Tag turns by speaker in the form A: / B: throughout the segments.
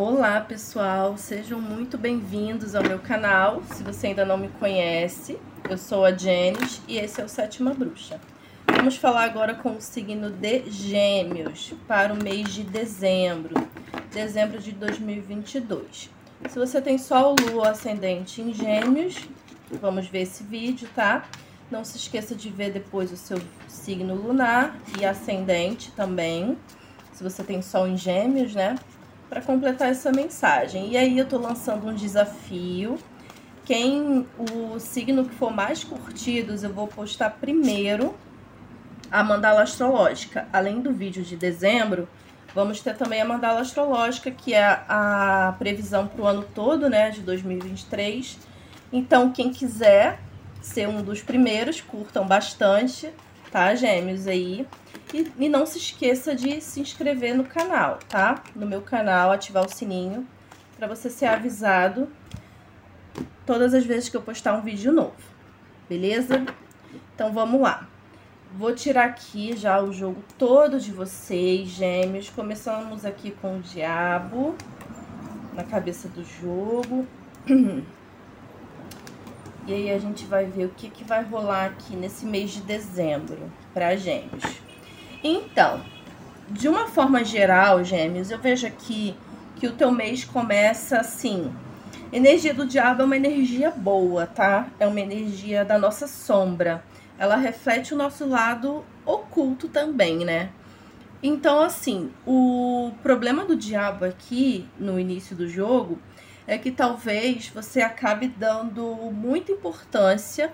A: Olá pessoal, sejam muito bem-vindos ao meu canal. Se você ainda não me conhece, eu sou a Jenis e esse é o Sétima Bruxa. Vamos falar agora com o signo de Gêmeos para o mês de dezembro, dezembro de 2022. Se você tem Sol, Lua, Ascendente em Gêmeos, vamos ver esse vídeo, tá? Não se esqueça de ver depois o seu signo lunar e ascendente também, se você tem Sol em Gêmeos, né? Para completar essa mensagem. E aí eu tô lançando um desafio. Quem o signo que for mais curtidos, eu vou postar primeiro a mandala astrológica. Além do vídeo de dezembro, vamos ter também a mandala astrológica, que é a previsão para o ano todo, né, de 2023. Então, quem quiser ser um dos primeiros, curtam bastante, tá, gêmeos aí. E, e não se esqueça de se inscrever no canal, tá? No meu canal, ativar o sininho para você ser avisado todas as vezes que eu postar um vídeo novo, beleza? Então vamos lá. Vou tirar aqui já o jogo todo de vocês, gêmeos. Começamos aqui com o diabo na cabeça do jogo. E aí a gente vai ver o que, que vai rolar aqui nesse mês de dezembro para gêmeos. Então, de uma forma geral, gêmeos, eu vejo aqui que o teu mês começa assim. Energia do diabo é uma energia boa, tá? É uma energia da nossa sombra. Ela reflete o nosso lado oculto também, né? Então, assim, o problema do diabo aqui no início do jogo é que talvez você acabe dando muita importância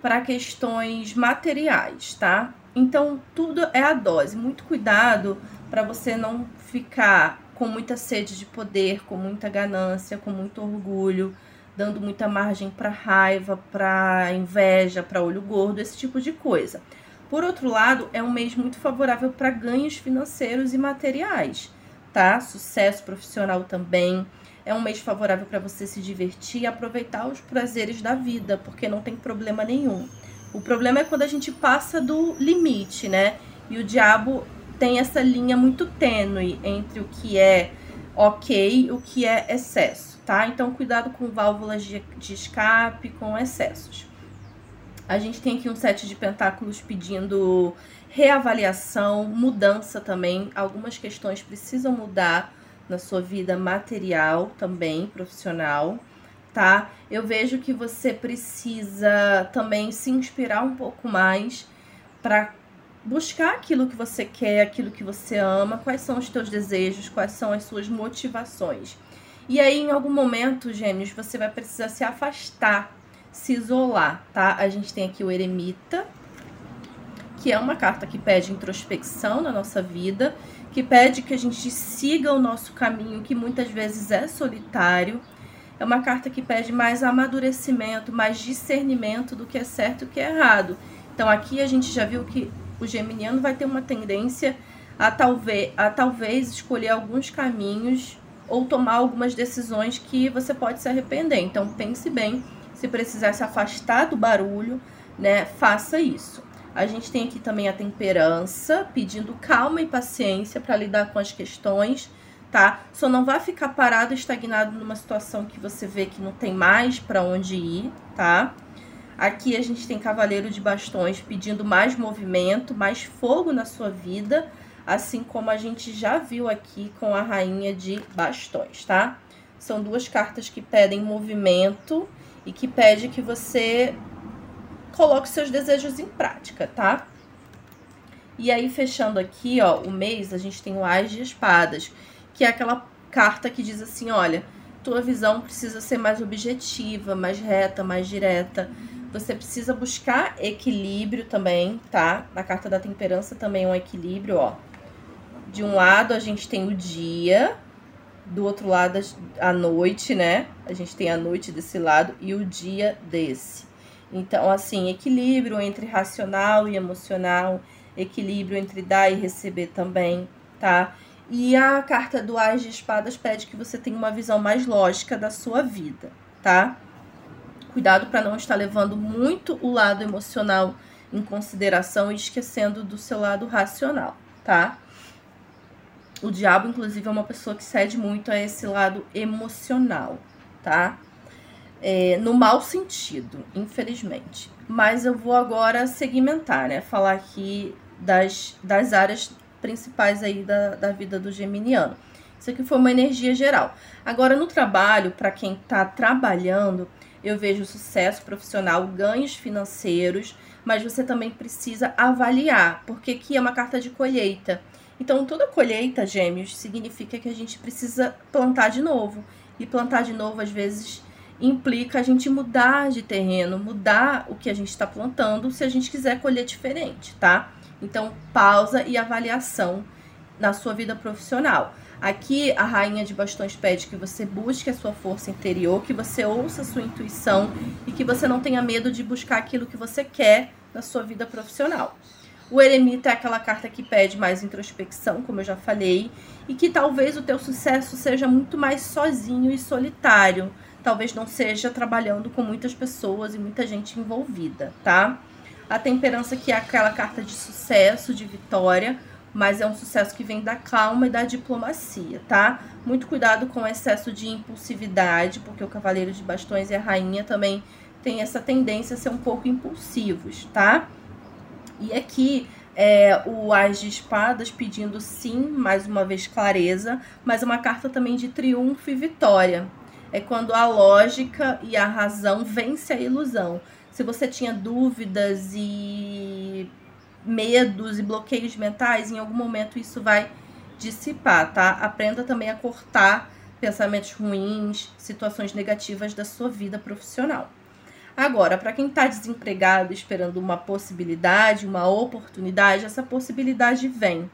A: para questões materiais, tá? Então, tudo é a dose. Muito cuidado para você não ficar com muita sede de poder, com muita ganância, com muito orgulho, dando muita margem para raiva, para inveja, para olho gordo, esse tipo de coisa. Por outro lado, é um mês muito favorável para ganhos financeiros e materiais, tá? Sucesso profissional também. É um mês favorável para você se divertir e aproveitar os prazeres da vida, porque não tem problema nenhum. O problema é quando a gente passa do limite, né? E o diabo tem essa linha muito tênue entre o que é ok e o que é excesso, tá? Então, cuidado com válvulas de, de escape, com excessos. A gente tem aqui um sete de pentáculos pedindo reavaliação, mudança também. Algumas questões precisam mudar na sua vida material também, profissional tá? Eu vejo que você precisa também se inspirar um pouco mais para buscar aquilo que você quer, aquilo que você ama, quais são os teus desejos, quais são as suas motivações. E aí, em algum momento, gêmeos, você vai precisar se afastar, se isolar, tá? A gente tem aqui o eremita, que é uma carta que pede introspecção na nossa vida, que pede que a gente siga o nosso caminho, que muitas vezes é solitário, é uma carta que pede mais amadurecimento, mais discernimento do que é certo e o que é errado. Então aqui a gente já viu que o geminiano vai ter uma tendência a talvez, a talvez escolher alguns caminhos ou tomar algumas decisões que você pode se arrepender. Então pense bem, se precisar se afastar do barulho, né, faça isso. A gente tem aqui também a temperança, pedindo calma e paciência para lidar com as questões tá? Só não vai ficar parado, estagnado numa situação que você vê que não tem mais para onde ir, tá? Aqui a gente tem Cavaleiro de Bastões pedindo mais movimento, mais fogo na sua vida, assim como a gente já viu aqui com a Rainha de Bastões, tá? São duas cartas que pedem movimento e que pede que você coloque seus desejos em prática, tá? E aí, fechando aqui, ó, o mês, a gente tem o Ás de Espadas, que é aquela carta que diz assim: olha, tua visão precisa ser mais objetiva, mais reta, mais direta. Você precisa buscar equilíbrio também, tá? Na carta da temperança também é um equilíbrio, ó. De um lado a gente tem o dia, do outro lado a noite, né? A gente tem a noite desse lado e o dia desse. Então, assim, equilíbrio entre racional e emocional, equilíbrio entre dar e receber também, tá? E a carta do Ás de Espadas pede que você tenha uma visão mais lógica da sua vida, tá? Cuidado para não estar levando muito o lado emocional em consideração e esquecendo do seu lado racional, tá? O diabo, inclusive, é uma pessoa que cede muito a esse lado emocional, tá? É, no mau sentido, infelizmente. Mas eu vou agora segmentar, né? Falar aqui das, das áreas principais aí da, da vida do geminiano. Isso aqui foi uma energia geral. Agora, no trabalho, para quem está trabalhando, eu vejo sucesso profissional, ganhos financeiros, mas você também precisa avaliar, porque aqui é uma carta de colheita. Então, toda colheita, gêmeos, significa que a gente precisa plantar de novo. E plantar de novo, às vezes, implica a gente mudar de terreno, mudar o que a gente está plantando, se a gente quiser colher diferente, tá? Então, pausa e avaliação na sua vida profissional. Aqui, a rainha de bastões pede que você busque a sua força interior, que você ouça a sua intuição e que você não tenha medo de buscar aquilo que você quer na sua vida profissional. O eremita é aquela carta que pede mais introspecção, como eu já falei, e que talvez o teu sucesso seja muito mais sozinho e solitário. Talvez não seja trabalhando com muitas pessoas e muita gente envolvida, tá? A temperança que é aquela carta de sucesso, de vitória, mas é um sucesso que vem da calma e da diplomacia, tá? Muito cuidado com o excesso de impulsividade, porque o cavaleiro de bastões e a rainha também tem essa tendência a ser um pouco impulsivos, tá? E aqui é o As de Espadas pedindo sim, mais uma vez clareza, mas uma carta também de triunfo e vitória. É quando a lógica e a razão vence a ilusão. Se você tinha dúvidas e medos e bloqueios mentais, em algum momento isso vai dissipar, tá? Aprenda também a cortar pensamentos ruins, situações negativas da sua vida profissional. Agora, para quem está desempregado esperando uma possibilidade, uma oportunidade, essa possibilidade vem.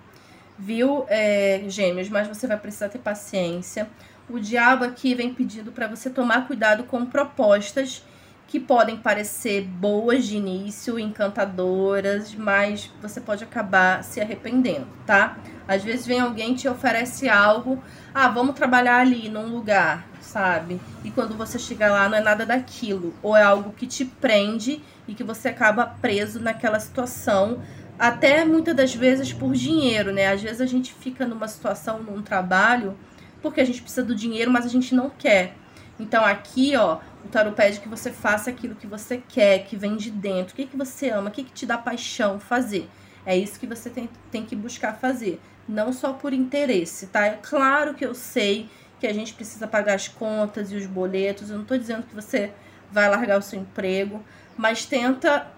A: Viu, é, gêmeos? Mas você vai precisar ter paciência. O diabo aqui vem pedindo para você tomar cuidado com propostas que podem parecer boas de início, encantadoras, mas você pode acabar se arrependendo, tá? Às vezes vem alguém te oferece algo, ah, vamos trabalhar ali num lugar sabe? E quando você chega lá, não é nada daquilo. Ou é algo que te prende e que você acaba preso naquela situação, até muitas das vezes por dinheiro, né? Às vezes a gente fica numa situação, num trabalho, porque a gente precisa do dinheiro, mas a gente não quer. Então aqui, ó, o tarot pede que você faça aquilo que você quer, que vem de dentro. O que, que você ama, o que, que te dá paixão fazer. É isso que você tem, tem que buscar fazer. Não só por interesse, tá? É claro que eu sei que a gente precisa pagar as contas e os boletos. Eu não estou dizendo que você vai largar o seu emprego, mas tenta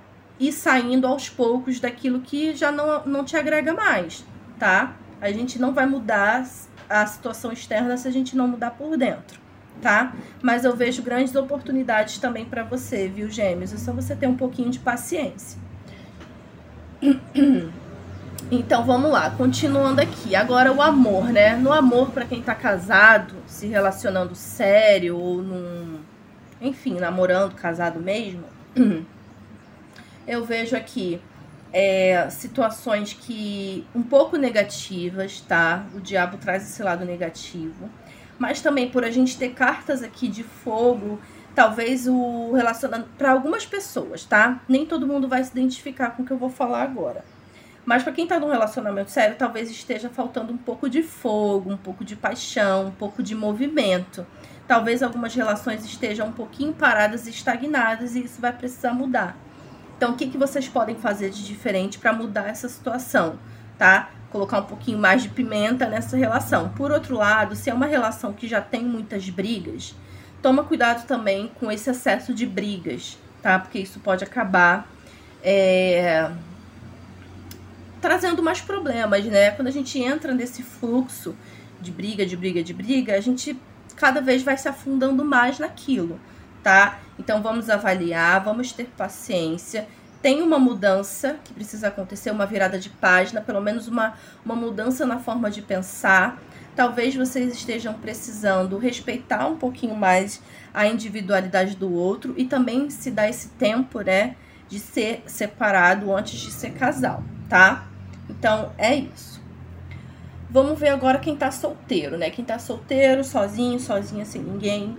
A: ir saindo aos poucos daquilo que já não, não te agrega mais, tá? A gente não vai mudar a situação externa se a gente não mudar por dentro, tá? Mas eu vejo grandes oportunidades também para você, viu, Gêmeos? É só você ter um pouquinho de paciência. Então vamos lá, continuando aqui. Agora o amor, né? No amor, para quem tá casado, se relacionando sério ou num. Enfim, namorando, casado mesmo, eu vejo aqui é, situações que. um pouco negativas, tá? O diabo traz esse lado negativo. Mas também por a gente ter cartas aqui de fogo, talvez o relacionando. para algumas pessoas, tá? Nem todo mundo vai se identificar com o que eu vou falar agora mas para quem está num relacionamento sério, talvez esteja faltando um pouco de fogo, um pouco de paixão, um pouco de movimento. Talvez algumas relações estejam um pouquinho paradas e estagnadas e isso vai precisar mudar. Então, o que, que vocês podem fazer de diferente para mudar essa situação, tá? Colocar um pouquinho mais de pimenta nessa relação. Por outro lado, se é uma relação que já tem muitas brigas, toma cuidado também com esse excesso de brigas, tá? Porque isso pode acabar é, trazendo mais problemas, né? Quando a gente entra nesse fluxo de briga, de briga, de briga, a gente cada vez vai se afundando mais naquilo, tá? Então vamos avaliar, vamos ter paciência. Tem uma mudança que precisa acontecer, uma virada de página, pelo menos uma, uma mudança na forma de pensar. Talvez vocês estejam precisando respeitar um pouquinho mais a individualidade do outro e também se dar esse tempo, né, de ser separado antes de ser casal, tá? Então, é isso. Vamos ver agora quem tá solteiro, né? Quem tá solteiro, sozinho, sozinha, sem ninguém.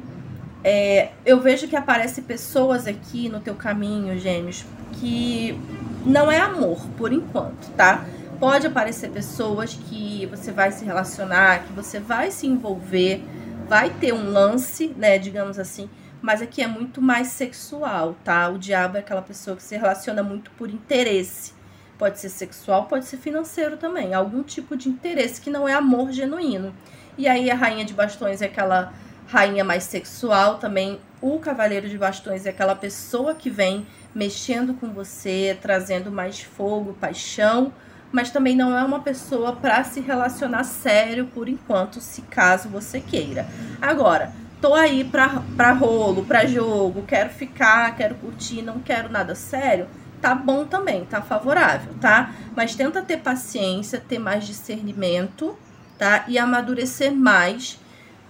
A: É, eu vejo que aparece pessoas aqui no teu caminho, gêmeos, que não é amor, por enquanto, tá? Pode aparecer pessoas que você vai se relacionar, que você vai se envolver, vai ter um lance, né, digamos assim, mas aqui é muito mais sexual, tá? O diabo é aquela pessoa que se relaciona muito por interesse. Pode ser sexual, pode ser financeiro também, algum tipo de interesse que não é amor genuíno. E aí a rainha de bastões é aquela rainha mais sexual também. O cavaleiro de bastões é aquela pessoa que vem mexendo com você, trazendo mais fogo, paixão, mas também não é uma pessoa para se relacionar sério por enquanto, se caso você queira. Agora, tô aí pra, pra rolo, pra jogo, quero ficar, quero curtir, não quero nada sério, tá bom também, tá favorável, tá? Mas tenta ter paciência, ter mais discernimento, tá? E amadurecer mais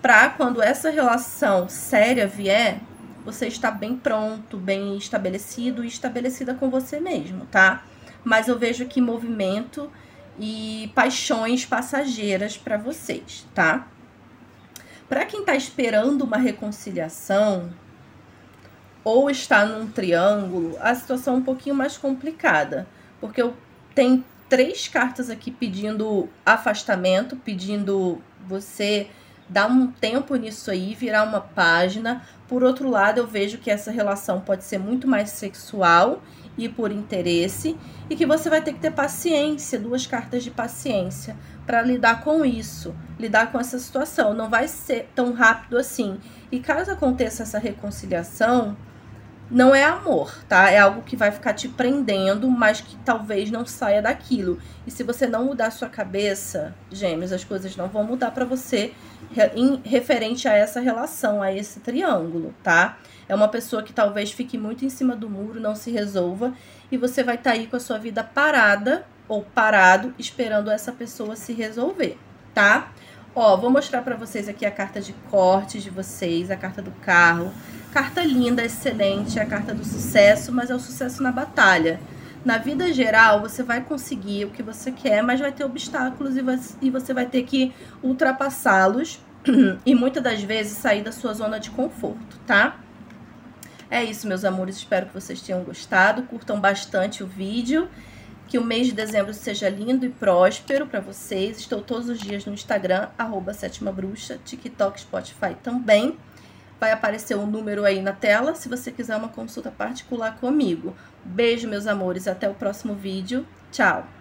A: para quando essa relação séria vier, você está bem pronto, bem estabelecido e estabelecida com você mesmo, tá? Mas eu vejo aqui movimento e paixões passageiras para vocês, tá? Para quem está esperando uma reconciliação ou está num triângulo, a situação é um pouquinho mais complicada, porque eu tenho três cartas aqui pedindo afastamento, pedindo você dar um tempo nisso aí, virar uma página. Por outro lado, eu vejo que essa relação pode ser muito mais sexual e por interesse, e que você vai ter que ter paciência, duas cartas de paciência, para lidar com isso, lidar com essa situação. Não vai ser tão rápido assim. E caso aconteça essa reconciliação, não é amor, tá? É algo que vai ficar te prendendo, mas que talvez não saia daquilo. E se você não mudar sua cabeça, gêmeos, as coisas não vão mudar para você em referente a essa relação, a esse triângulo, tá? É uma pessoa que talvez fique muito em cima do muro, não se resolva, e você vai estar tá aí com a sua vida parada ou parado, esperando essa pessoa se resolver, tá? Ó, vou mostrar para vocês aqui a carta de corte de vocês, a carta do carro. Carta linda, excelente, é a carta do sucesso, mas é o sucesso na batalha. Na vida geral, você vai conseguir o que você quer, mas vai ter obstáculos e você vai ter que ultrapassá-los e muitas das vezes sair da sua zona de conforto, tá? É isso, meus amores. Espero que vocês tenham gostado. Curtam bastante o vídeo. Que o mês de dezembro seja lindo e próspero para vocês. Estou todos os dias no Instagram, arroba Sétima Bruxa, TikTok, Spotify também. Vai aparecer um número aí na tela se você quiser uma consulta particular comigo. Beijo, meus amores. Até o próximo vídeo. Tchau!